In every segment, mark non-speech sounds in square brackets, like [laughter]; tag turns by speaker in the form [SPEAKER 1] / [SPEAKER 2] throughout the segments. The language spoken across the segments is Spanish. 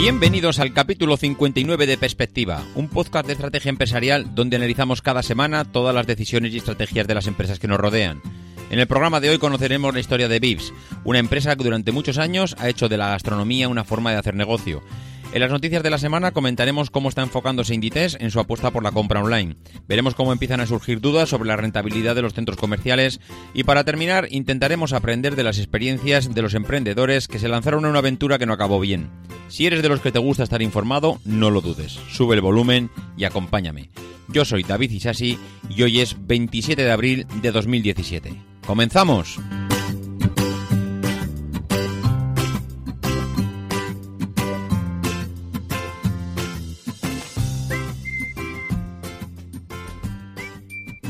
[SPEAKER 1] Bienvenidos al capítulo 59 de Perspectiva, un podcast de estrategia empresarial donde analizamos cada semana todas las decisiones y estrategias de las empresas que nos rodean. En el programa de hoy conoceremos la historia de Vips, una empresa que durante muchos años ha hecho de la gastronomía una forma de hacer negocio. En las noticias de la semana comentaremos cómo está enfocándose Inditex en su apuesta por la compra online. Veremos cómo empiezan a surgir dudas sobre la rentabilidad de los centros comerciales y para terminar intentaremos aprender de las experiencias de los emprendedores que se lanzaron en una aventura que no acabó bien. Si eres de los que te gusta estar informado, no lo dudes. Sube el volumen y acompáñame. Yo soy David Isasi y hoy es 27 de abril de 2017. ¡Comenzamos!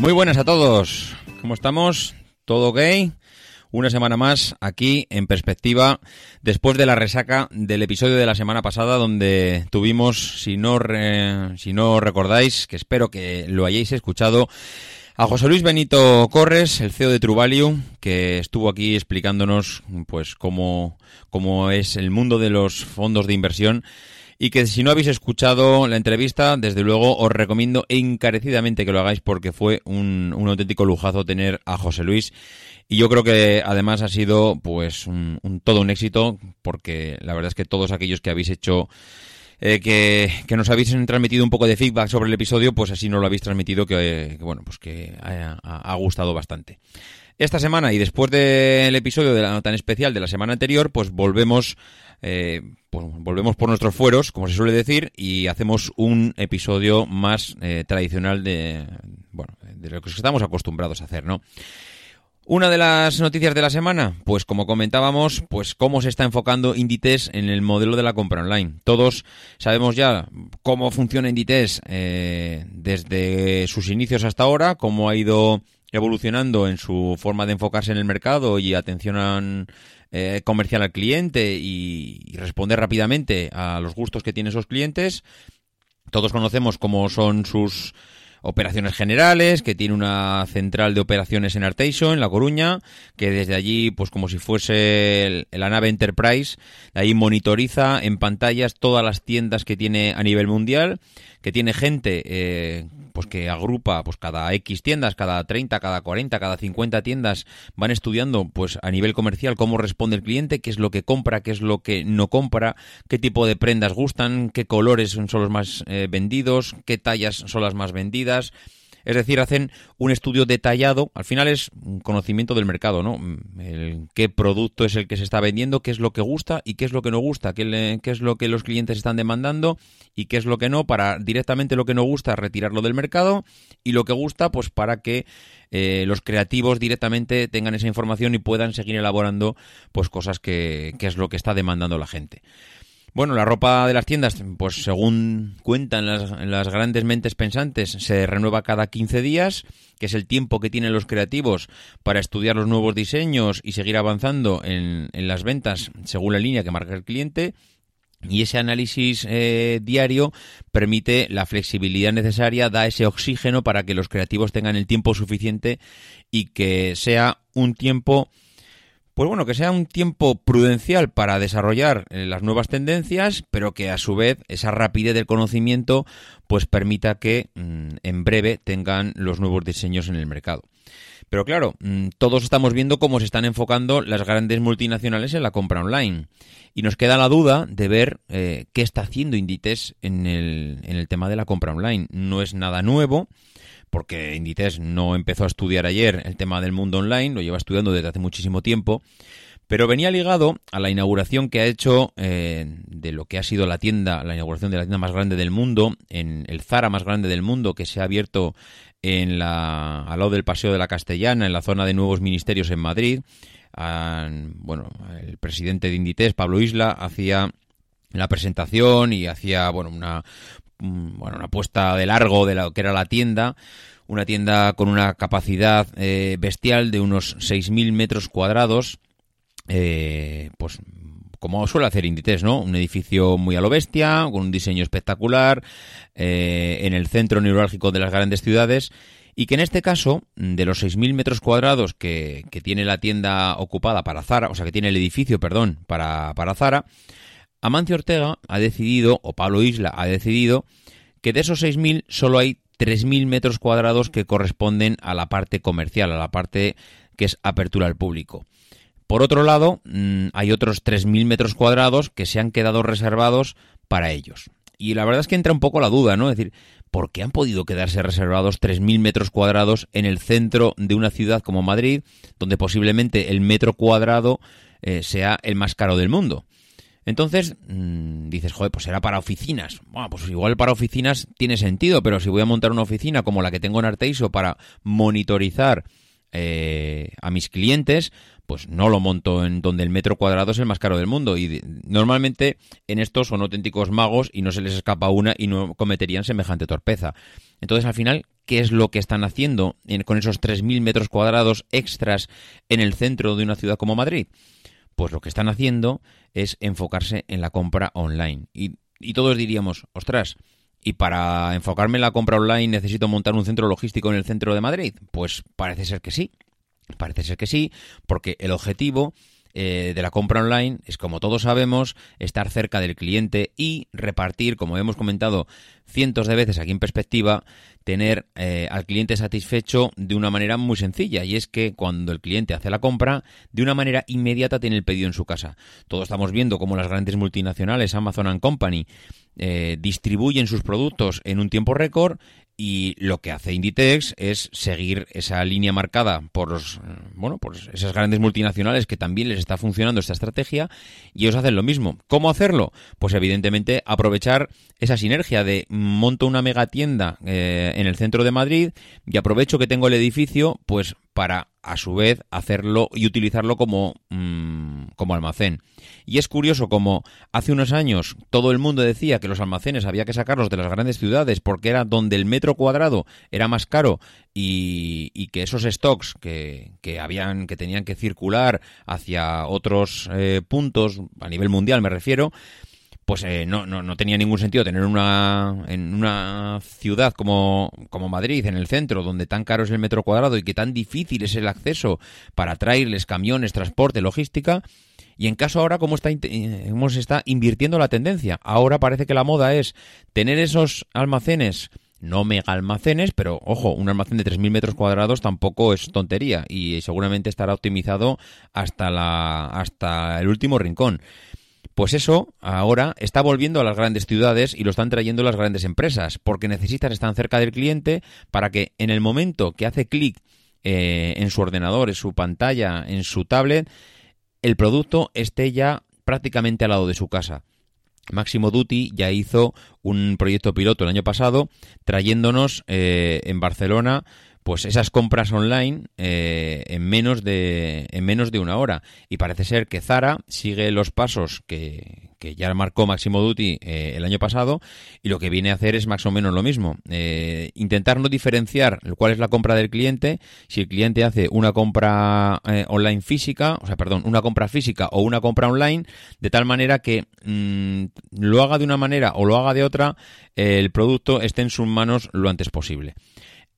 [SPEAKER 1] Muy buenas a todos. ¿Cómo estamos? ¿Todo ok? Una semana más aquí en perspectiva después de la resaca del episodio de la semana pasada donde tuvimos, si no, si no recordáis, que espero que lo hayáis escuchado, a José Luis Benito Corres, el CEO de True Value, que estuvo aquí explicándonos pues cómo, cómo es el mundo de los fondos de inversión y que si no habéis escuchado la entrevista, desde luego os recomiendo encarecidamente que lo hagáis porque fue un, un auténtico lujazo tener a José Luis y yo creo que además ha sido pues un, un- todo un éxito porque la verdad es que todos aquellos que habéis hecho eh, que, que nos habéis transmitido un poco de feedback sobre el episodio, pues así nos lo habéis transmitido que, bueno, pues que ha gustado bastante. Esta semana y después del episodio de la tan especial de la semana anterior, pues volvemos, eh, pues volvemos por nuestros fueros, como se suele decir, y hacemos un episodio más eh, tradicional de, bueno, de lo que estamos acostumbrados a hacer, ¿no? Una de las noticias de la semana, pues como comentábamos, pues cómo se está enfocando Inditex en el modelo de la compra online. Todos sabemos ya cómo funciona Inditex eh, desde sus inicios hasta ahora, cómo ha ido evolucionando en su forma de enfocarse en el mercado y atención eh, comercial al cliente y, responder rápidamente a los gustos que tienen esos clientes. Todos conocemos cómo son sus operaciones generales, que tiene una central de operaciones en Arteixo, en La Coruña, que desde allí, pues como si fuese la nave Enterprise, de ahí monitoriza en pantallas todas las tiendas que tiene a nivel mundial, que tiene gente eh, pues que agrupa pues cada X tiendas, cada 30, cada 40, cada 50 tiendas, van estudiando pues a nivel comercial cómo responde el cliente, qué es lo que compra, qué es lo que no compra, qué tipo de prendas gustan, qué colores son los más eh, vendidos, qué tallas son las más vendidas. Es decir, hacen un estudio detallado. Al final es un conocimiento del mercado, ¿no? El, qué producto es el que se está vendiendo, qué es lo que gusta y qué es lo que no gusta, qué, le- es lo que los clientes están demandando y qué es lo que no, para directamente lo que no gusta retirarlo del mercado y lo que gusta, pues para que eh, los creativos directamente tengan esa información y puedan seguir elaborando pues cosas que, que es lo que está demandando la gente. Bueno, la ropa de las tiendas, pues según cuentan las, las grandes mentes pensantes, se renueva cada 15 días, que es el tiempo que tienen los creativos para estudiar los nuevos diseños y seguir avanzando en, las ventas según la línea que marca el cliente. Y ese análisis eh, diario permite la flexibilidad necesaria, da ese oxígeno para que los creativos tengan el tiempo suficiente y que sea un tiempo pues bueno, que sea un tiempo prudencial para desarrollar eh, las nuevas tendencias, pero que a su vez esa rapidez del conocimiento pues permita que mm, en breve tengan los nuevos diseños en el mercado. Pero claro, mm, todos estamos viendo cómo se están enfocando las grandes multinacionales en la compra online. Y nos queda la duda de ver eh, qué está haciendo Inditex en el, en el tema de la compra online. No es nada nuevo, porque Inditex no empezó a estudiar ayer el tema del mundo online, lo lleva estudiando desde hace muchísimo tiempo. Pero venía ligado a la inauguración que ha hecho eh, de lo que ha sido la tienda, la inauguración de la tienda más grande del mundo, en el Zara más grande del mundo, que se ha abierto en la, al lado del Paseo de la Castellana, en la zona de nuevos ministerios en Madrid. Bueno, el presidente de Inditex, Pablo Isla, hacía la presentación y hacía bueno una bueno una puesta de largo de lo que era la tienda una tienda con una capacidad eh, bestial de unos 6.000 metros cuadrados eh, pues como suele hacer Inditex, ¿no? Un edificio muy a lo bestia, con un diseño espectacular, eh, en el centro neurálgico de las grandes ciudades, y que en este caso, de los 6.000 metros cuadrados que, que, tiene la tienda ocupada para Zara, o sea, que tiene el edificio, perdón, para, para Zara, Amancio Ortega ha decidido, o Pablo Isla ha decidido, que de esos 6.000 solo hay 3.000 metros cuadrados que corresponden a la parte comercial, a la parte que es apertura al público. Por otro lado, mm, hay otros 3.000 metros cuadrados que se han quedado reservados para ellos. Y la verdad es que entra un poco la duda, ¿no? Es decir, ¿por qué han podido quedarse reservados 3.000 metros cuadrados en el centro de una ciudad como Madrid, donde posiblemente el metro cuadrado eh, sea el más caro del mundo? Entonces, mmm, dices, joder, pues será para oficinas. Bueno, pues igual para oficinas tiene sentido, pero si voy a montar una oficina como la que tengo en Arteiso para monitorizar eh, a mis clientes, pues no lo monto en donde el metro cuadrado es el más caro del mundo. Y normalmente en estos son auténticos magos y no se les escapa una y no cometerían semejante torpeza. Entonces, al final, ¿qué es lo que están haciendo en, con esos 3.000 metros cuadrados extras en el centro de una ciudad como Madrid? Pues lo que están haciendo es enfocarse en la compra online. Y, y todos diríamos, ostras, ¿y para enfocarme en la compra online necesito montar un centro logístico en el centro de Madrid? Pues parece ser que sí. Parece ser que sí, porque el objetivo eh, de la compra online es, como todos sabemos, estar cerca del cliente y repartir, como hemos comentado cientos de veces aquí en perspectiva, tener eh, al cliente satisfecho de una manera muy sencilla. Y es que cuando el cliente hace la compra, de una manera inmediata tiene el pedido en su casa. Todos estamos viendo cómo las grandes multinacionales, Amazon and Company, eh, distribuyen sus productos en un tiempo récord y lo que hace Inditex es seguir esa línea marcada por los, bueno, por esas grandes multinacionales que también les está funcionando esta estrategia y ellos hacen lo mismo. ¿Cómo hacerlo? Pues evidentemente aprovechar esa sinergia de monto una mega tienda eh, en el centro de Madrid y aprovecho que tengo el edificio pues para a su vez hacerlo y utilizarlo como, mmm, como almacén. Y es curioso como hace unos años todo el mundo decía que los almacenes había que sacarlos de las grandes ciudades porque era donde el metro cuadrado era más caro y, que esos stocks que, que, habían que tenían que circular hacia otros eh, puntos a nivel mundial me refiero pues eh, no, no, no, tenía ningún sentido tener una en una ciudad como, como Madrid, en el centro, donde tan caro es el metro cuadrado y que tan difícil es el acceso para traerles camiones, transporte, logística. Y en caso ahora, ¿cómo, está, cómo se está invirtiendo la tendencia? Ahora parece que la moda es tener esos almacenes no mega almacenes, pero ojo, un almacén de 3.000 metros cuadrados tampoco es tontería y seguramente estará optimizado hasta, la, hasta el último rincón. Pues eso ahora está volviendo a las grandes ciudades y lo están trayendo las grandes empresas, porque necesitan estar cerca del cliente para que en el momento que hace clic eh, en su ordenador, en su pantalla, en su tablet, el producto esté ya prácticamente al lado de su casa. Máximo Duty ya hizo un proyecto piloto el año pasado trayéndonos eh, en Barcelona pues esas compras online eh, en menos de en menos de una hora. Y parece ser que Zara sigue los pasos que, que ya marcó Máximo Duty eh, el año pasado y lo que viene a hacer es más o menos lo mismo. Eh, intentar no diferenciar cuál es la compra del cliente si el cliente hace una compra online física o sea perdón una compra física o una compra online de tal manera que mmm, lo haga de una manera o lo haga de otra el producto esté en sus manos lo antes posible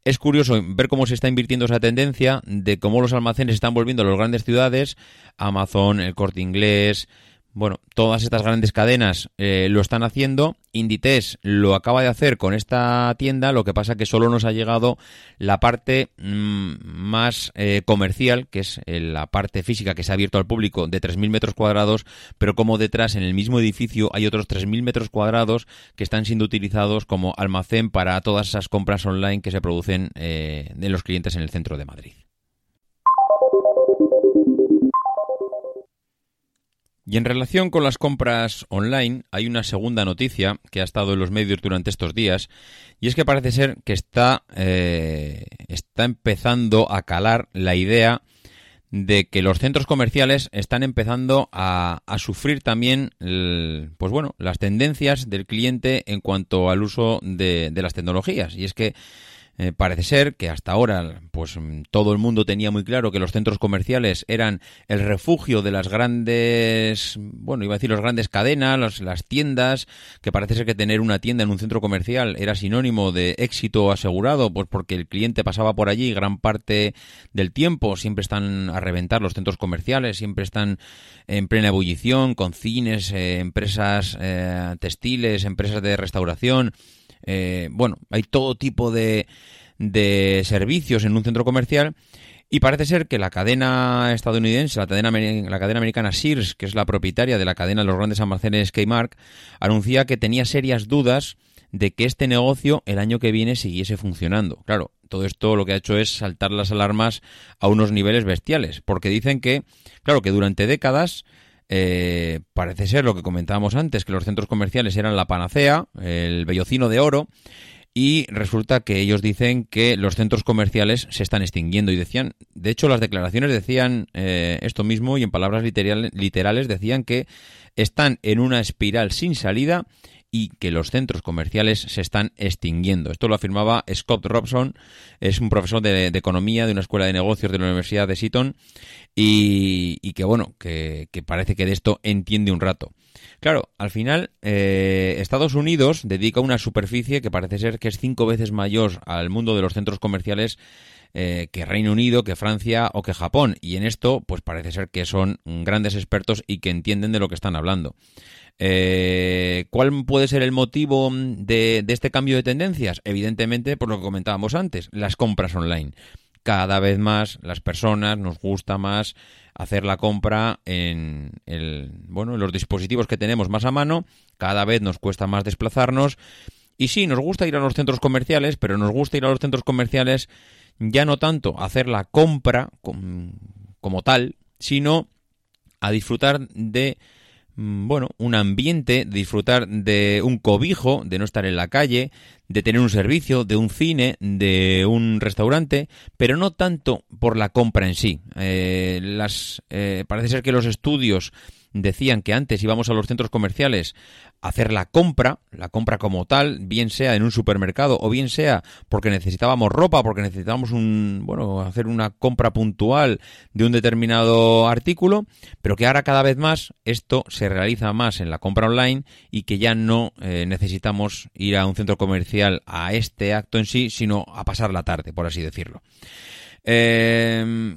[SPEAKER 1] es curioso ver cómo se está invirtiendo esa tendencia de cómo los almacenes están volviendo a las grandes ciudades, Amazon, el Corte Inglés, bueno, todas estas grandes cadenas eh, lo están haciendo. Inditex lo acaba de hacer con esta tienda, lo que pasa que solo nos ha llegado la parte mmm, más eh, comercial, que es eh, la parte física que se ha abierto al público de 3.000 metros cuadrados, pero como detrás en el mismo edificio hay otros 3.000 metros cuadrados que están siendo utilizados como almacén para todas esas compras online que se producen eh, de los clientes en el centro de Madrid. Y en relación con las compras online, hay una segunda noticia que ha estado en los medios durante estos días, y es que parece ser que está, eh, está empezando a calar la idea de que los centros comerciales están empezando a, a sufrir también, pues bueno, las tendencias del cliente en cuanto al uso de, de las tecnologías. Y es que eh, parece ser que hasta ahora, pues mm, todo el mundo tenía muy claro que los centros comerciales eran el refugio de las grandes, bueno, iba a decir las grandes cadenas, las, las tiendas, que parece ser que tener una tienda en un centro comercial era sinónimo de éxito asegurado, pues porque el cliente pasaba por allí gran parte del tiempo, siempre están a reventar los centros comerciales, siempre están en plena ebullición, con cines, eh, empresas eh, textiles, empresas de restauración. Eh, bueno, hay todo tipo de, de servicios en un centro comercial y parece ser que la cadena estadounidense, la cadena, la cadena americana Sears, que es la propietaria de la cadena de los grandes almacenes Kmart, anuncia que tenía serias dudas de que este negocio el año que viene siguiese funcionando. Claro, todo esto lo que ha hecho es saltar las alarmas a unos niveles bestiales, porque dicen que, claro, que durante décadas eh, parece ser lo que comentábamos antes, que los centros comerciales eran la panacea, el bellocino de oro, y resulta que ellos dicen que los centros comerciales se están extinguiendo y decían, de hecho las declaraciones decían eh, esto mismo y en palabras literal- literales decían que están en una espiral sin salida y que los centros comerciales se están extinguiendo. Esto lo afirmaba Scott Robson, es un profesor de, economía de una escuela de negocios de la Universidad de Seaton y, y que bueno, que, que parece que de esto entiende un rato. Claro, al final eh, Estados Unidos dedica una superficie que parece ser que es cinco veces mayor al mundo de los centros comerciales eh, que Reino Unido, que Francia o que Japón. Y en esto, pues parece ser que son grandes expertos y que entienden de lo que están hablando. Eh, ¿Cuál puede ser el motivo de, de este cambio de tendencias? Evidentemente, por lo que comentábamos antes, las compras online cada vez más las personas nos gusta más hacer la compra en el bueno en los dispositivos que tenemos más a mano cada vez nos cuesta más desplazarnos y sí nos gusta ir a los centros comerciales pero nos gusta ir a los centros comerciales ya no tanto hacer la compra com- como tal sino a disfrutar de mm, bueno, un ambiente, disfrutar de un cobijo, de no estar en la calle, de tener un servicio, de un cine, de un restaurante, pero no tanto por la compra en sí. Eh, las, eh, parece ser que los estudios decían que antes íbamos a los centros comerciales a hacer la compra, la compra como tal, bien sea en un supermercado o bien sea porque necesitábamos ropa, porque necesitábamos un, bueno, hacer una compra puntual de un determinado artículo, pero que ahora cada vez más esto se realiza más en la compra online y que ya no eh, necesitamos ir a un centro comercial a este acto en sí, sino a pasar la tarde, por así decirlo. Eh,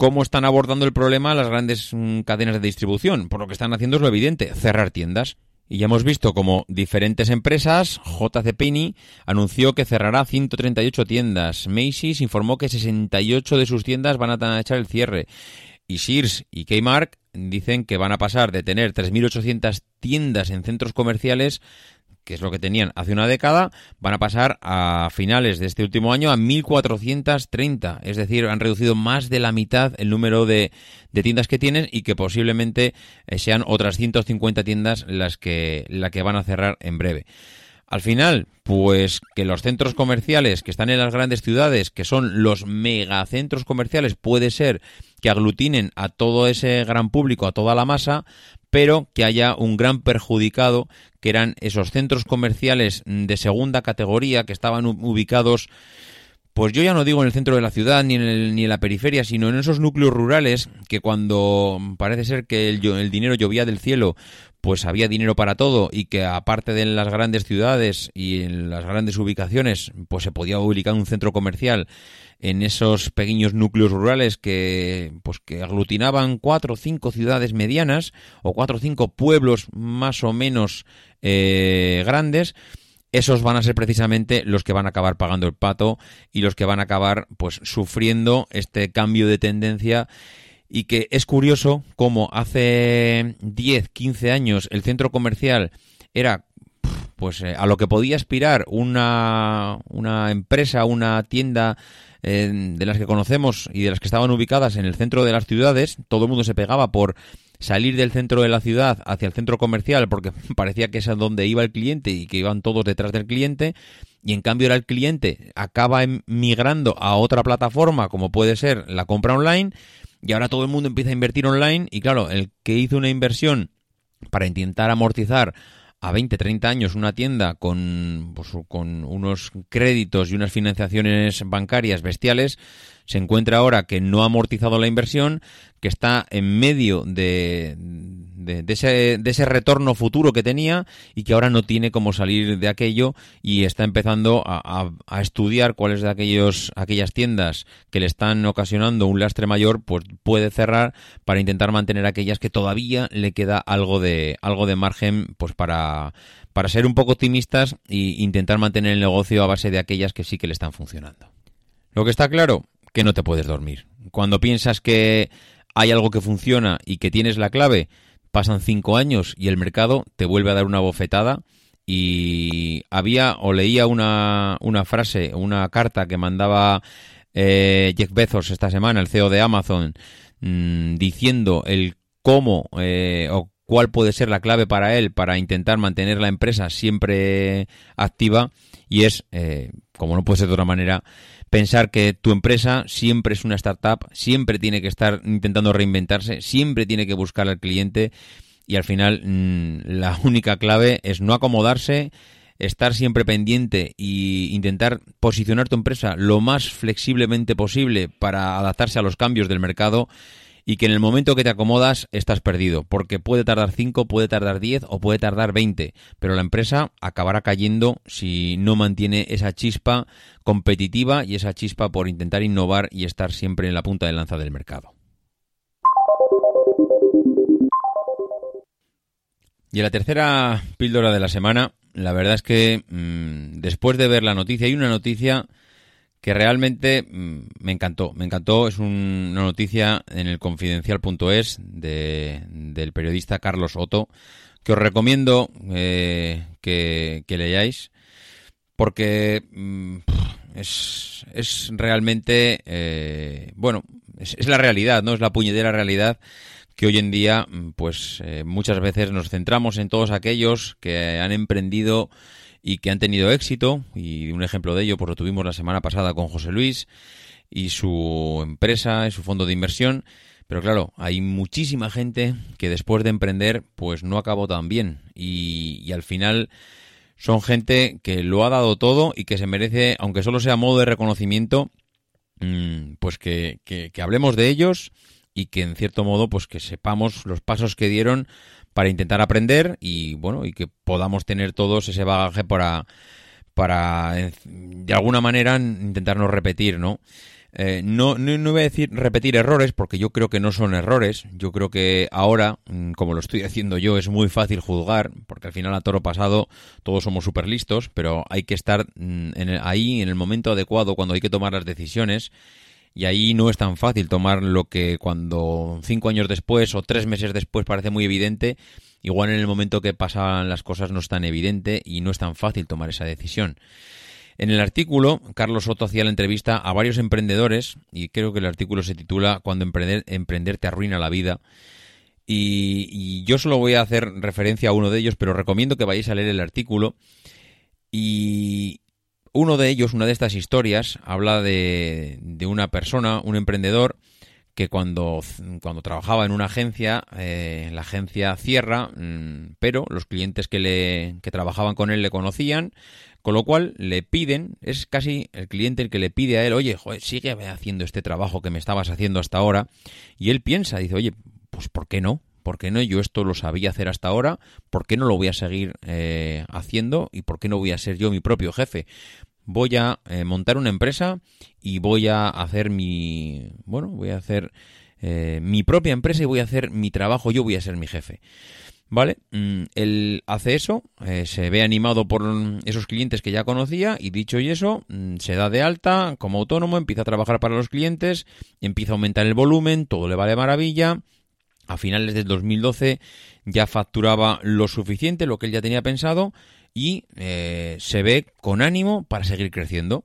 [SPEAKER 1] ¿Cómo están abordando el problema las grandes mm, cadenas de distribución? Por lo que están haciendo es lo evidente, cerrar tiendas. Y ya hemos visto como diferentes empresas, JC Penney anunció que cerrará 138 tiendas. Macy's informó que 68 de sus tiendas van a echar el cierre. Y Sears y Kmart dicen que van a pasar de tener 3.800 tiendas en centros comerciales que es lo que tenían hace una década, van a pasar a finales de este último año a 1.430. Es decir, han reducido más de la mitad el número de, de tiendas que tienen y que posiblemente eh, sean otras 150 tiendas las que, la que van a cerrar en breve. Al final, pues que los centros comerciales que están en las grandes ciudades, que son los megacentros comerciales, puede ser que aglutinen a todo ese gran público, a toda la masa, pero que haya un gran perjudicado, que eran esos centros comerciales de segunda categoría que estaban ubicados pues yo ya no digo en el centro de la ciudad ni en, el- ni en la periferia, sino en esos núcleos rurales que cuando parece ser que el, el dinero llovía del cielo, pues había dinero para todo y que aparte de en las grandes ciudades y en las grandes ubicaciones, pues se podía ubicar un centro comercial en esos pequeños núcleos rurales que pues que aglutinaban cuatro o cinco ciudades medianas o cuatro o cinco pueblos más o menos eh, grandes. Esos van a ser precisamente los que van a acabar pagando el pato y los que van a acabar pues sufriendo este cambio de tendencia y que es curioso como hace 10, 15 años el centro comercial era pues eh, a lo que podía aspirar una, una empresa, una tienda eh, de las que conocemos y de las que estaban ubicadas en el centro de las ciudades, todo el mundo se pegaba por salir del centro de la ciudad hacia el centro comercial porque [laughs] parecía que es a donde iba el cliente y que iban todos detrás del cliente y en cambio era el cliente acaba migrando a otra plataforma como puede ser la compra online y ahora todo el mundo empieza a invertir online y claro, el que hizo una inversión para intentar amortizar a 20, 30 años una tienda con, pues, con unos créditos y unas financiaciones bancarias bestiales, se encuentra ahora que no ha amortizado la inversión, que está en medio de, de, ese, de ese retorno futuro que tenía y que ahora no tiene cómo salir de aquello y está empezando a, a- a estudiar cuáles de aquellos, aquellas tiendas que le están ocasionando un lastre mayor, pues puede cerrar para intentar mantener aquellas que todavía le queda algo de, algo de margen pues para, para ser un poco optimistas e intentar mantener el negocio a base de aquellas que sí que le están funcionando. Lo que está claro, que no te puedes dormir. Cuando piensas que hay algo que funciona y que tienes la clave, pasan cinco años y el mercado te vuelve a dar una bofetada. Y había o leía una, una frase, una carta que mandaba eh, Jeff Bezos esta semana, el CEO de Amazon, mm, diciendo el cómo eh, o cuál puede ser la clave para él para intentar mantener la empresa siempre activa y es, eh, como no puede ser de otra manera, pensar que tu empresa siempre es una startup, siempre tiene que estar intentando reinventarse, siempre tiene que buscar al cliente y al final mm, la [laughs] única clave es no acomodarse, estar siempre pendiente y intentar posicionar tu empresa lo más flexiblemente posible para adaptarse a los cambios del mercado y que en el momento que te acomodas estás perdido, porque puede tardar 5, puede tardar 10 o puede tardar 20, pero la empresa acabará cayendo si no mantiene esa chispa competitiva y esa chispa por intentar innovar y estar siempre en la punta de lanza del mercado. Y en la tercera píldora de la semana, la verdad es que mmm, después de ver la noticia, hay una noticia que realmente mmm, me encantó. Me encantó, es un, una noticia en el confidencial.es de, del periodista Carlos Otto, que os recomiendo eh, que, que, leáis, porque mmm, es, es, realmente, eh, bueno, es, la realidad, ¿no? Es la puñetera realidad que hoy en día, pues eh, muchas veces nos centramos en todos aquellos que han emprendido y que han tenido éxito, y un ejemplo de ello pues lo tuvimos la semana pasada con José Luis y su empresa y su fondo de inversión, pero claro, hay muchísima gente que después de emprender pues no acabó tan bien. Y, al final son gente que lo ha dado todo y que se merece, aunque solo sea modo de reconocimiento, mmm, pues que, que, que hablemos de ellos y que en cierto modo pues que sepamos los pasos que dieron para intentar aprender y bueno y que podamos tener todos ese bagaje para para de alguna manera intentar no repetir no eh, no, no, no, voy a decir repetir errores porque yo creo que no son errores. Yo creo que ahora, mm, como lo estoy haciendo yo, es muy fácil juzgar porque al final a toro pasado todos somos súper listos, pero hay que estar en el, ahí en el momento adecuado cuando hay que tomar las decisiones y ahí no es tan fácil tomar lo que cuando cinco años después o tres meses después parece muy evidente, igual en el momento que pasan las cosas no es tan evidente y no es tan fácil tomar esa decisión. En el artículo, Carlos Soto hacía la entrevista a varios emprendedores y creo que el artículo se titula Cuando emprender, emprender te arruina la vida. Y, y, yo solo voy a hacer referencia a uno de ellos, pero recomiendo que vayáis a leer el artículo. Y, uno de ellos, una de estas historias, habla de, de una persona, un emprendedor, que cuando, cuando trabajaba en una agencia, eh, la agencia cierra, mmm, pero los clientes que, le, que trabajaban con él le conocían, con lo cual le piden, es casi el cliente el que le pide a él, oye, joder, sigue haciendo este trabajo que me estabas haciendo hasta ahora, y él piensa, dice, oye, pues ¿por qué no? ¿Por qué no? Yo esto lo sabía hacer hasta ahora, ¿por qué no lo voy a seguir eh, haciendo? ¿Y por qué no voy a ser yo mi propio jefe? Voy a eh, montar una empresa y voy a hacer mi, bueno, voy a hacer eh, mi propia empresa y voy a hacer mi trabajo, yo voy a ser mi jefe. ¿Vale? Mm, él hace eso, se ve animado por esos clientes que ya conocía y dicho y eso, mm, se da de alta como autónomo, empieza a trabajar para los clientes, empieza a aumentar el volumen, todo le vale maravilla, a finales del 2012 ya facturaba lo suficiente, lo que él ya tenía pensado, y eh, se ve con ánimo para seguir creciendo.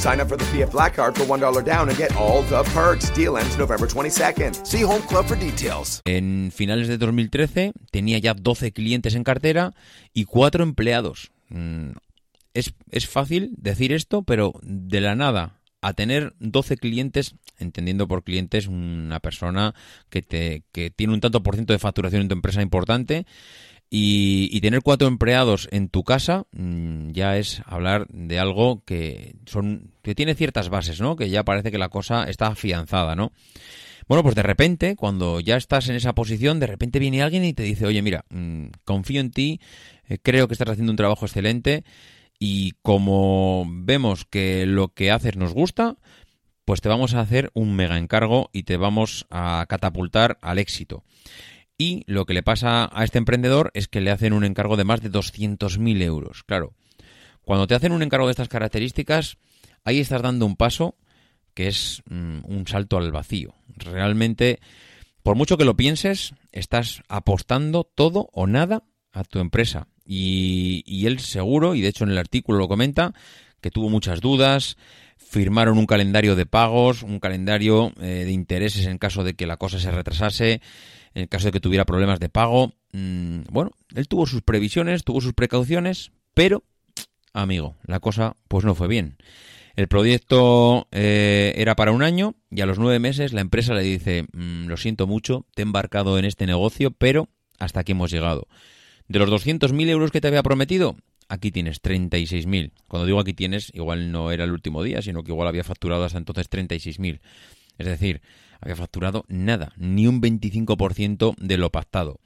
[SPEAKER 2] Sign up for the PF Black Card for $1 down and get all the perks. Deal ends November 22nd. See Home Club for details.
[SPEAKER 1] En finales de 2013 tenía ya 12 clientes en cartera y 4 empleados. Mm, Es, es fácil decir esto, pero de la nada a tener 12 clientes, entendiendo por clientes una persona que, te, que tiene un tanto por ciento de facturación en tu empresa importante, y, y tener cuatro empleados en tu casa mm, ya es hablar de algo que son que tiene ciertas bases, ¿no? Que ya parece que la cosa está afianzada, ¿no? Bueno, pues de repente, cuando ya estás en esa posición, de repente viene alguien y te dice, oye, mira, mm, confío en ti, eh, creo que estás haciendo un trabajo excelente y como vemos que lo que haces nos gusta, pues te vamos a hacer un mega encargo y te vamos a catapultar al éxito. Y lo que le pasa a este emprendedor es que le hacen un encargo de más de 200.000 euros. Claro, cuando te hacen un encargo de estas características, ahí estás dando un paso que es mm, un salto al vacío. Realmente, por mucho que lo pienses, estás apostando todo o nada a tu empresa. Y, y él seguro, y de hecho en el artículo lo comenta, que tuvo muchas dudas, firmaron un calendario de pagos, un calendario eh, de intereses en caso de que la cosa se retrasase, en el caso de que tuviera problemas de pago. Mm, bueno, él tuvo sus previsiones, tuvo sus precauciones, pero, amigo, la cosa pues no fue bien. El proyecto eh, era para un año y a los nueve meses la empresa le dice, "Mm, lo siento mucho, te he embarcado en este negocio, pero hasta aquí hemos llegado. De los 200.000 euros que te había prometido, aquí tienes 36.000. Cuando digo aquí tienes, igual no era el último día, sino que igual había facturado hasta entonces 36.000. Es decir, había facturado nada, ni un 25% de lo pactado.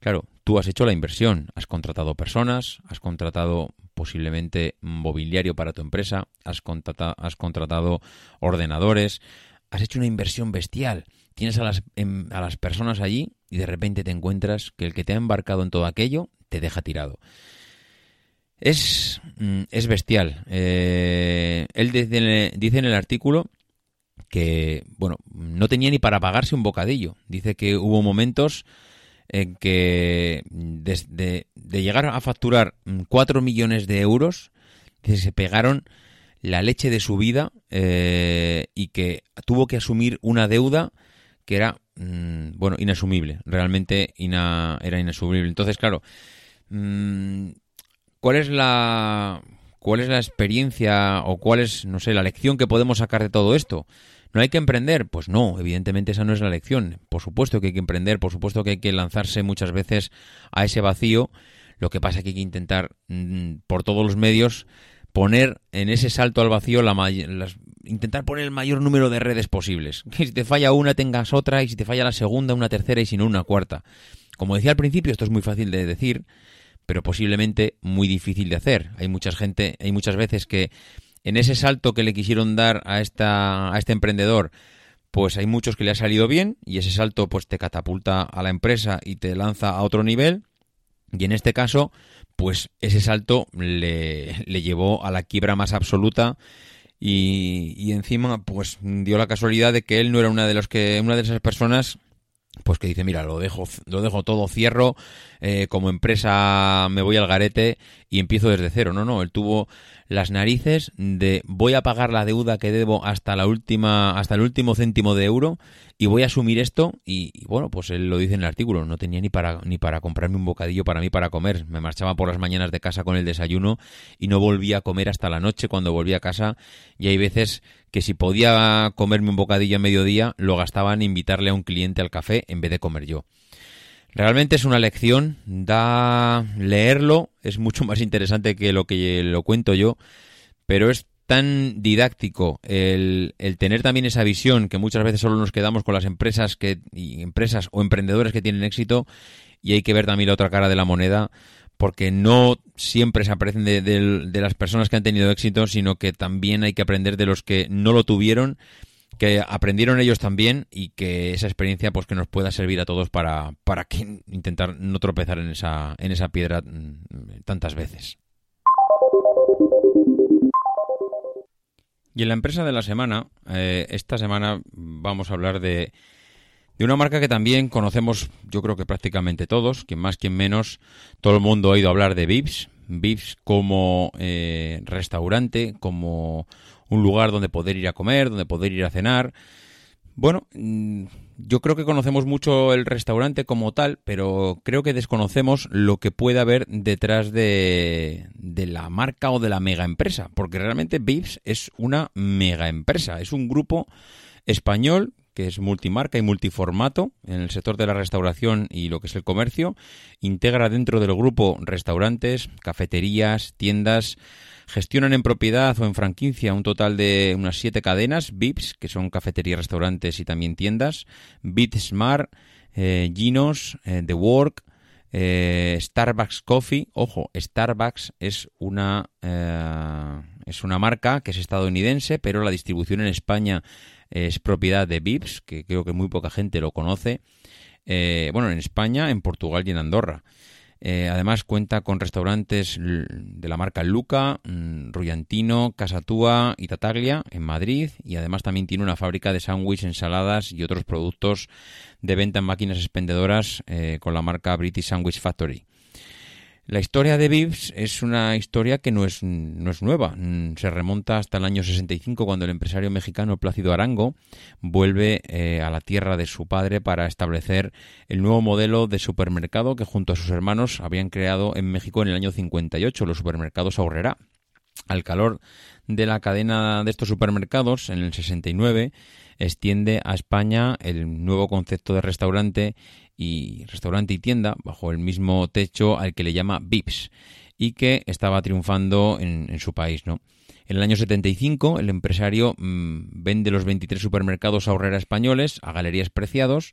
[SPEAKER 1] Claro, tú has hecho la inversión, has contratado personas, has contratado posiblemente mobiliario para tu empresa, has, contrata- has contratado ordenadores, has hecho una inversión bestial. Tienes a las, em- a las personas allí y de repente te encuentras que el que te ha embarcado en todo aquello te deja tirado. Es, mm, es bestial. Eh, él dice, dice en el artículo que, bueno, no tenía ni para pagarse un bocadillo. Dice que hubo momentos en que desde de llegar a facturar 4 millones de euros, se pegaron la leche de su vida eh, y que tuvo que asumir una deuda que era, mm, bueno, inasumible. Realmente era inasumible. Entonces, claro, mm, ¿cuál es la cuál es la experiencia o cuál es, no sé, la lección que podemos sacar de todo esto? ¿No hay que emprender? Pues no, evidentemente esa no es la lección. Por supuesto que hay que emprender, por supuesto que hay que lanzarse muchas veces a ese vacío. Lo que pasa es que hay que intentar mm, por todos los medios poner en ese salto al vacío la las- intentar poner el mayor número de redes posibles. [laughs] Que si te falla una tengas otra y si te falla la segunda una tercera y si no una cuarta. Como decía al principio, esto es muy fácil de decir, pero posiblemente muy difícil de hacer. Hay mucha gente, hay muchas veces que en ese salto que le quisieron dar a esta a este emprendedor, pues hay muchos que le ha salido bien y ese salto pues te catapulta a la empresa y te lanza a otro nivel. Y en este caso, pues ese salto le, le llevó a la quiebra más absoluta y, y encima pues dio la casualidad de que él no era una de los que una de esas personas pues que dice mira lo dejo lo dejo todo cierro eh, como empresa me voy al garete y empiezo desde cero. No no él tuvo las narices de voy a pagar la deuda que debo hasta la última hasta el último céntimo de euro y voy a asumir esto y, bueno pues él lo dice en el artículo no tenía ni para ni para comprarme un bocadillo para mí para comer. Me marchaba por las mañanas de casa con el desayuno y no volvía a comer hasta la noche cuando volvía a casa. Y hay veces que si podía comerme un bocadillo a mediodía lo gastaba en invitarle a un cliente al café en vez de comer yo Realmente es una lección, da leerlo, es mucho más interesante que lo que lo cuento yo, pero es tan didáctico el, el tener también esa visión que muchas veces solo nos quedamos con las empresas que y empresas o emprendedores que tienen éxito y hay que ver también la otra cara de la moneda porque no siempre se aprenden de, de- de las personas que han tenido éxito, sino que también hay que aprender de los que no lo tuvieron que aprendieron ellos también y que esa experiencia pues que nos pueda servir a todos para, para que intentar no tropezar en esa, en esa piedra mm, tantas veces. Y en la empresa de la semana, eh, esta semana vamos a hablar de, de una marca que también conocemos, yo creo que prácticamente todos, quien más, quien menos, todo el mundo ha oído hablar de Vips. Vips como eh, restaurante, como un lugar donde poder ir a comer, donde poder ir a cenar. Bueno, mm, yo creo que conocemos mucho el restaurante como tal, pero creo que desconocemos lo que puede haber detrás de, de la marca o de la mega empresa, porque realmente Vips es una mega empresa, es un grupo español que es multimarca y multiformato en el sector de la restauración y lo que es el comercio. Integra dentro del grupo restaurantes, cafeterías, tiendas. Gestionan en propiedad o en franquicia un total de unas siete cadenas, VIPs, que son cafeterías, restaurantes y también tiendas, BitSmart, eh, Ginos, eh, The Work, eh, Starbucks Coffee. Ojo, Starbucks es una, eh, es una marca que es estadounidense, pero la distribución en España es propiedad de Vips, que creo que muy poca gente lo conoce. Bueno, en España, en Portugal y en Andorra. Eh, además cuenta con restaurantes de la marca Luca, mm, Rullantino, Casatúa y Tataglia en Madrid y además también tiene una fábrica de sándwich, ensaladas y otros productos de venta en máquinas expendedoras eh, con la marca British Sandwich Factory. La historia de Vips es una historia que no es, no es nueva. Mm, Se remonta hasta el año 65 cuando el empresario mexicano Plácido Arango vuelve eh, a la tierra de su padre para establecer el nuevo modelo de supermercado que junto a sus hermanos habían creado en México en el año 58, los supermercados Aurrera. Al calor de la cadena de estos supermercados, en el 69, extiende a España el nuevo concepto de restaurante y restaurante y tienda bajo el mismo techo al que le llama Vips y que estaba triunfando en, su país, ¿no? En el año 75, el empresario mm, vende los 23 supermercados ahorrera españoles a galerías preciados,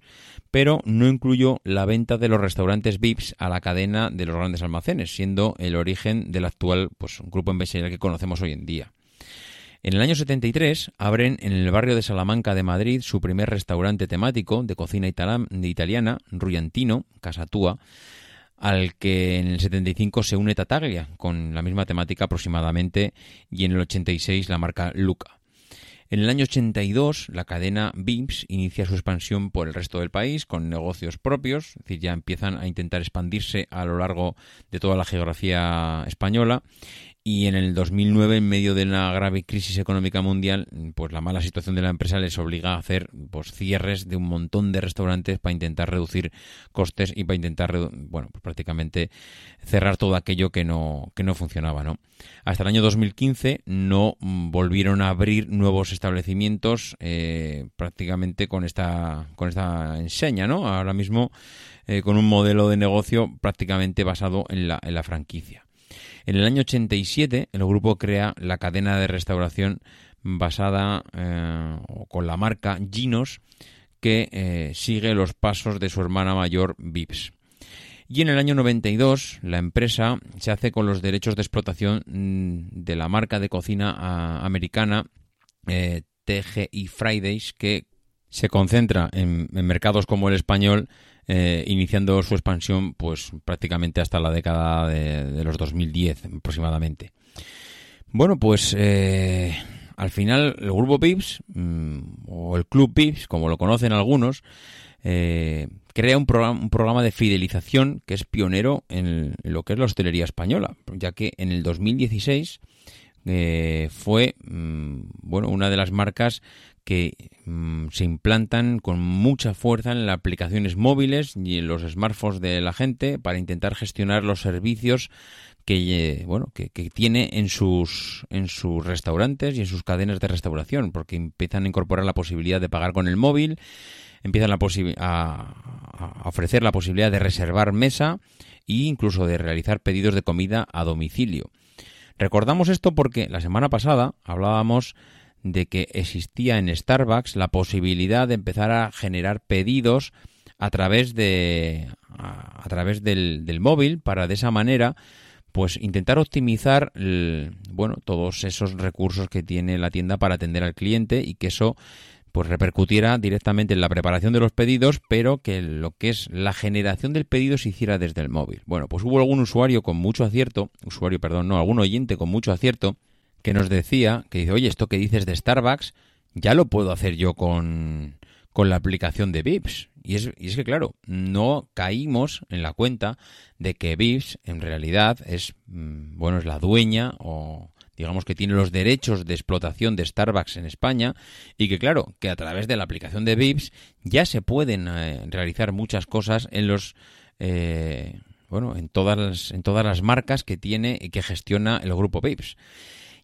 [SPEAKER 1] pero no incluyó la venta de los restaurantes VIPs a la cadena de los grandes almacenes, siendo el origen del actual pues, grupo empresarial que conocemos hoy en día. En el año 73 abren en el barrio de Salamanca de Madrid su primer restaurante temático de cocina italiana, Rullantino, Casatúa, al que en el 75 se une Tataglia, con la misma temática aproximadamente, y en el 86 la marca Luca. En el año 82, la cadena Vips inicia su expansión por el resto del país con negocios propios, es decir, ya empiezan a intentar expandirse a lo largo de toda la geografía española. Y en el 2009, en medio de una grave crisis económica mundial, pues la mala situación de la empresa les obliga a hacer pues, cierres de un montón de restaurantes para intentar reducir costes y para intentar, bueno, pues prácticamente cerrar todo aquello que no, que no funcionaba, ¿no? Hasta el año 2015 no volvieron a abrir nuevos establecimientos eh, prácticamente con esta, con esta enseña, ¿no? Ahora mismo eh, con un modelo de negocio prácticamente basado en la, en la franquicia. En el año 87 el grupo crea la cadena de restauración basada eh, con la marca Ginos que eh, sigue los pasos de su hermana mayor Vips. Y en el año 92 la empresa se hace con los derechos de explotación mm, de la marca de cocina americana eh, TGI Fridays que se concentra en, en mercados como el español eh, iniciando su expansión pues prácticamente hasta la década de, de los 2010 aproximadamente. Bueno, pues eh, al final el grupo Pips mm, o el club Pips, como lo conocen algunos, eh, crea un programa, de fidelización que es pionero en, en lo que es la hostelería española, ya que en el 2016 eh, fue mm, bueno una de las marcas que mm, se implantan con mucha fuerza en las aplicaciones móviles y en los smartphones de la gente para intentar gestionar los servicios que eh, bueno que, tiene en sus en sus restaurantes y en sus cadenas de restauración porque empiezan a incorporar la posibilidad de pagar con el móvil empiezan la a, a ofrecer la posibilidad de reservar mesa e incluso de realizar pedidos de comida a domicilio. Recordamos esto porque la semana pasada hablábamos de que existía en Starbucks la posibilidad de empezar a generar pedidos a través de a, través del, del móvil para de esa manera pues intentar optimizar el- bueno todos esos recursos que tiene la tienda para atender al cliente y que eso pues repercutiera directamente en la preparación de los pedidos, pero que lo que es la generación del pedido se hiciera desde el móvil. Bueno, pues hubo algún usuario con mucho acierto, usuario, perdón, no, algún oyente con mucho acierto, que nos decía, que dice, oye, esto que dices de Starbucks, ya lo puedo hacer yo con, con la aplicación de Vips. Y es, y es que, claro, no caímos en la cuenta de que Vips en realidad es, mm, bueno, es la dueña o digamos que tiene los derechos de explotación de Starbucks en España y que claro, que a través de la aplicación de Vips ya se pueden eh, realizar muchas cosas en los eh, bueno, en todas las, en todas las marcas que tiene y que gestiona el grupo Vips.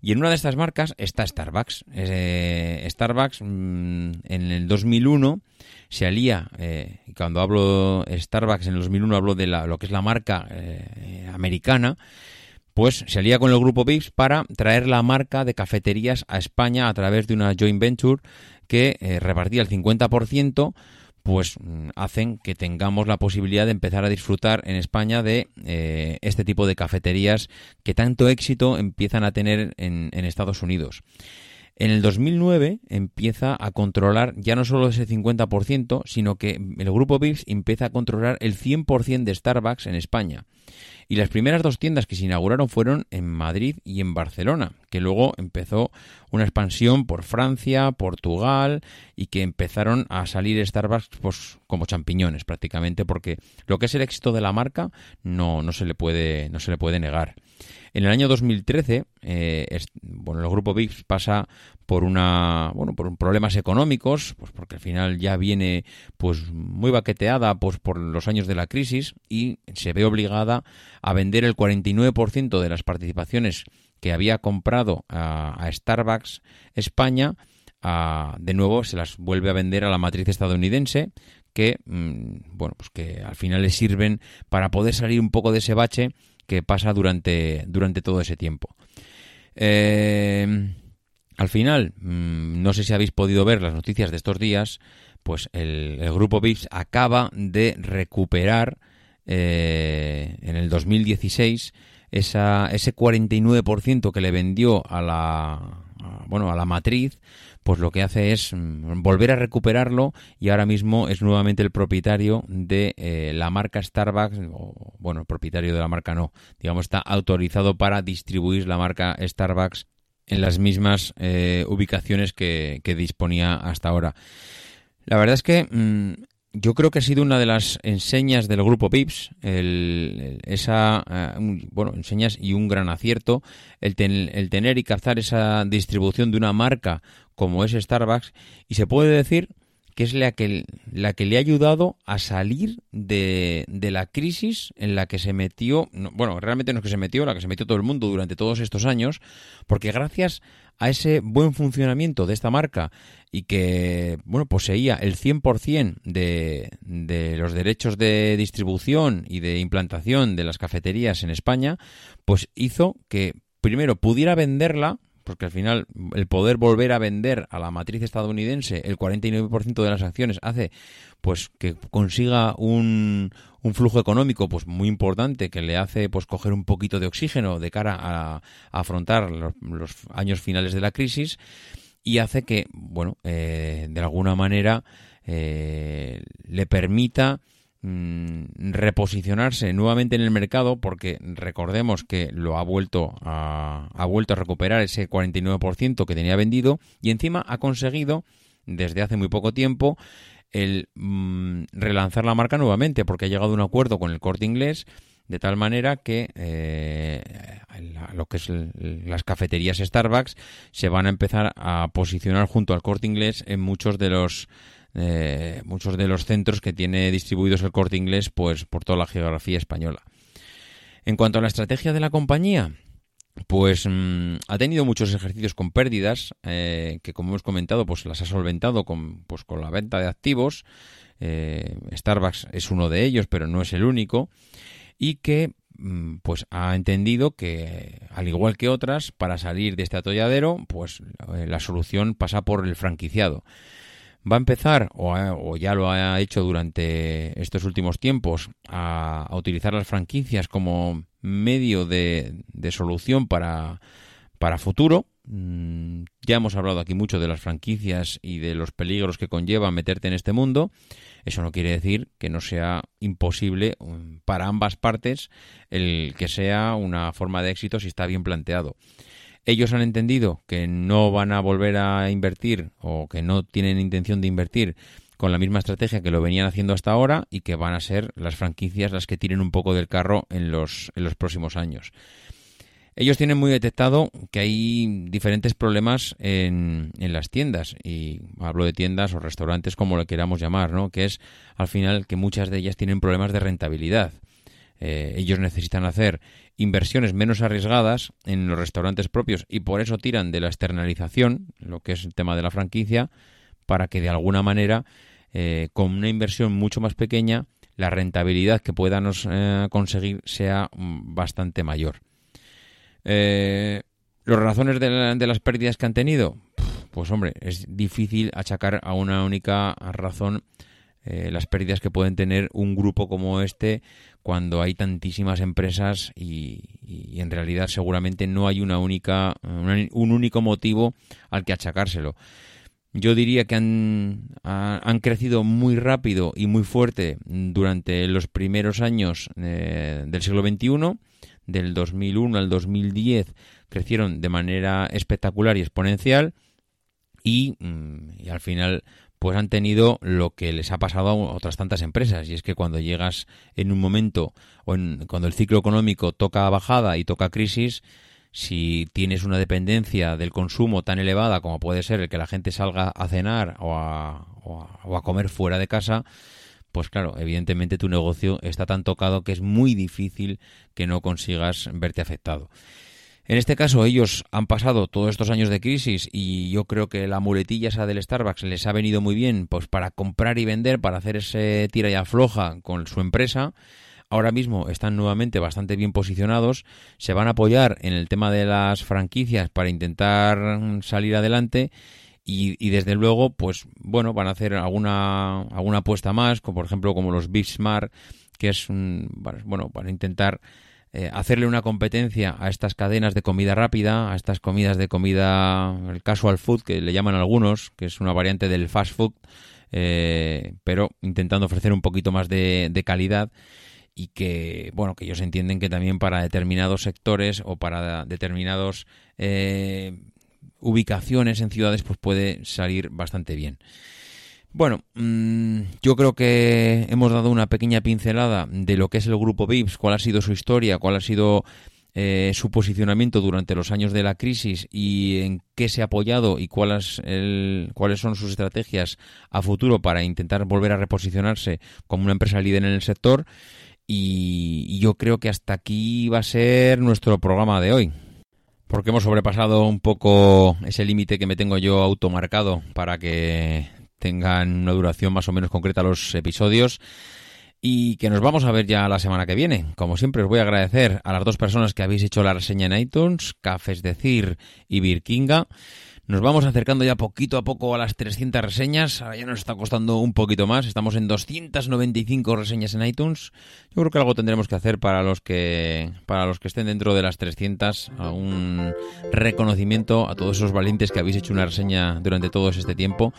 [SPEAKER 1] Y en una de estas marcas está Starbucks. Eh, Starbucks mm, en el 2001 se alía, eh, cuando hablo Starbucks en el 2001 hablo de la, lo que es la marca eh, americana, pues se alía con el grupo Vips para traer la marca de cafeterías a España a través de una joint venture que eh, repartía el 50% pues mm, hacen que tengamos la posibilidad de empezar a disfrutar en España de eh, este tipo de cafeterías que tanto éxito empiezan a tener en, en Estados Unidos. En el 2009 empieza a controlar ya no solo ese 50%, sino que el grupo Vips empieza a controlar el 100% de Starbucks en España. Y las primeras dos tiendas que se inauguraron fueron en Madrid y en Barcelona, que luego empezó una expansión por Francia, Portugal y que empezaron a salir Starbucks pues, como champiñones prácticamente, porque lo que es el éxito de la marca no, no, se, le puede, no se le puede negar. En el año 2013, eh, es- bueno, el grupo VIX pasa por una, bueno, por problemas económicos, pues porque al final ya viene, pues muy baqueteada, pues por los años de la crisis y se ve obligada a vender el 49% de las participaciones que había comprado a, Starbucks España. de nuevo se las vuelve a vender a la matriz estadounidense que mm, bueno pues que al final le sirven para poder salir un poco de ese bache que pasa durante, durante todo ese tiempo. Eh, al final, mm, no sé si habéis podido ver las noticias de estos días, pues el, grupo VIPS acaba de recuperar eh, en el 2016 esa, ese 49% que le vendió a la, bueno, a la matriz, pues lo que hace es mm, volver a recuperarlo y ahora mismo es nuevamente el propietario de eh, la marca Starbucks, bueno, el propietario de la marca no, digamos, está autorizado para distribuir la marca Starbucks en las mismas eh, ubicaciones que, que disponía hasta ahora. La verdad es que mm, yo creo que ha sido una de las enseñas del grupo Pips, el- esa, eh, bueno, enseñas y un gran acierto, el, ten- el tener y cazar esa distribución de una marca como es Starbucks, y se puede decir que es la que, la que le ha ayudado a salir de, de la crisis en la que se metió, no, bueno, realmente no es que se metió, la que se metió todo el mundo durante todos estos años, porque gracias a ese buen funcionamiento de esta marca y que, bueno, poseía el 100% de, de los derechos de distribución y de implantación de las cafeterías en España, pues hizo que primero pudiera venderla porque al final el poder volver a vender a la matriz estadounidense el 49% de las acciones hace pues que consiga un, un flujo económico pues muy importante que le hace pues coger un poquito de oxígeno de cara a, afrontar los, los años finales de la crisis y hace que bueno eh, de alguna manera eh, le permita reposicionarse nuevamente en el mercado porque recordemos que lo ha vuelto a, ha vuelto a recuperar ese 49% que tenía vendido y encima ha conseguido desde hace muy poco tiempo el mm, relanzar la marca nuevamente porque ha llegado a un acuerdo con el corte inglés de tal manera que eh, la- lo que es el- las cafeterías Starbucks se van a empezar a posicionar junto al corte inglés en muchos de los eh, muchos de los centros que tiene distribuidos el corte inglés pues por toda la geografía española. En cuanto a la estrategia de la compañía, pues mm, ha tenido muchos ejercicios con pérdidas eh, que como hemos comentado pues las ha solventado con, pues, con la venta de activos. Eh, Starbucks es uno de ellos, pero no es el único y que mm, pues ha entendido que al igual que otras para salir de este atolladero pues la solución pasa por el franquiciado va a empezar o, o ya lo ha hecho durante estos últimos tiempos a, utilizar las franquicias como medio de, de solución para para futuro Mm, ya hemos hablado aquí mucho de las franquicias y de los peligros que conlleva meterte en este mundo. Eso no quiere decir que no sea imposible um, para ambas partes el que sea una forma de éxito si está bien planteado. Ellos han entendido que no van a volver a invertir o que no tienen intención de invertir con la misma estrategia que lo venían haciendo hasta ahora y que van a ser las franquicias las que tiren un poco del carro en los, en los próximos años. Ellos tienen muy detectado que hay diferentes problemas en, en, las tiendas, y hablo de tiendas o restaurantes como lo queramos llamar, ¿no? que es al final que muchas de ellas tienen problemas de rentabilidad. Eh, ellos necesitan hacer inversiones menos arriesgadas en los restaurantes propios y por eso tiran de la externalización, lo que es el tema de la franquicia, para que de alguna manera, eh, con una inversión mucho más pequeña, la rentabilidad que puedan eh, conseguir sea mm, bastante mayor. Eh, ¿Las razones de, las pérdidas que han tenido? Pues hombre, es difícil achacar a una única razón eh, las pérdidas que pueden tener un grupo como este cuando hay tantísimas empresas y, en realidad seguramente no hay una única un único motivo al que achacárselo. Yo diría que han, han crecido muy rápido y muy fuerte durante los primeros años eh, del siglo XXI del 2001 al 2010 crecieron de manera espectacular y exponencial y, mm, y, al final pues han tenido lo que les ha pasado a otras tantas empresas y es que cuando llegas en un momento o en, cuando el ciclo económico toca bajada y toca crisis si tienes una dependencia del consumo tan elevada como puede ser el que la gente salga a cenar o a, o a, o a comer fuera de casa pues claro, evidentemente tu negocio está tan tocado que es muy difícil que no consigas verte afectado. En este caso, ellos han pasado todos estos años de crisis y yo creo que la muletilla esa del Starbucks les ha venido muy bien pues para comprar y vender, para hacer ese tira y afloja con su empresa. Ahora mismo están nuevamente bastante bien posicionados, se van a apoyar en el tema de las franquicias para intentar salir adelante y, desde luego, pues bueno, van a hacer alguna, alguna apuesta más, como por ejemplo como los Big Smart, que es, bueno, para intentar eh, hacerle una competencia a estas cadenas de comida rápida, a estas comidas de comida, el casual food, que le llaman algunos, que es una variante del fast food, eh, pero intentando ofrecer un poquito más de, de calidad y que bueno que ellos entienden que también para determinados sectores o para determinados eh, ubicaciones en ciudades pues puede salir bastante bien. Bueno, mmm, yo creo que hemos dado una pequeña pincelada de lo que es el grupo VIPS, cuál ha sido su historia, cuál ha sido eh, su posicionamiento durante los años de la crisis y en qué se ha apoyado y cuál es el, cuáles son sus estrategias a futuro para intentar volver a reposicionarse como una empresa líder en el sector. Y, y yo creo que hasta aquí va a ser nuestro programa de hoy porque hemos sobrepasado un poco ese límite que me tengo yo automarcado para que tengan una duración más o menos concreta los episodios y que nos vamos a ver ya la semana que viene. Como siempre os voy a agradecer a las dos personas que habéis hecho la reseña en iTunes, Cafés Decir y Virkinga. Nos vamos acercando ya poquito a poco a las 300 reseñas. Ahora ya nos está costando un poquito más. Estamos en 295 reseñas en iTunes. Yo creo que algo tendremos que hacer para los que para los que estén dentro de las 300 a un reconocimiento a todos esos valientes que habéis hecho una reseña durante todo este tiempo.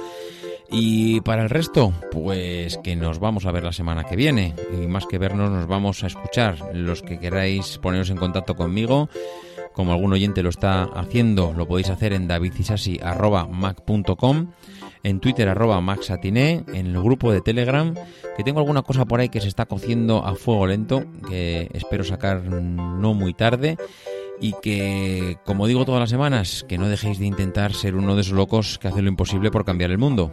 [SPEAKER 1] Y para el resto, pues que nos vamos a ver la semana que viene. Y más que vernos, nos vamos a escuchar. Los que queráis poneros en contacto conmigo, como algún oyente lo está haciendo, lo podéis hacer en davidcisasi.mac.com, en Twitter arroba maxatiné, en el grupo de Telegram, que tengo alguna cosa por ahí que se está cociendo a fuego lento, que espero sacar no muy tarde y que, como digo todas las semanas, que no dejéis de intentar ser uno de esos locos que hacen lo imposible por cambiar el mundo.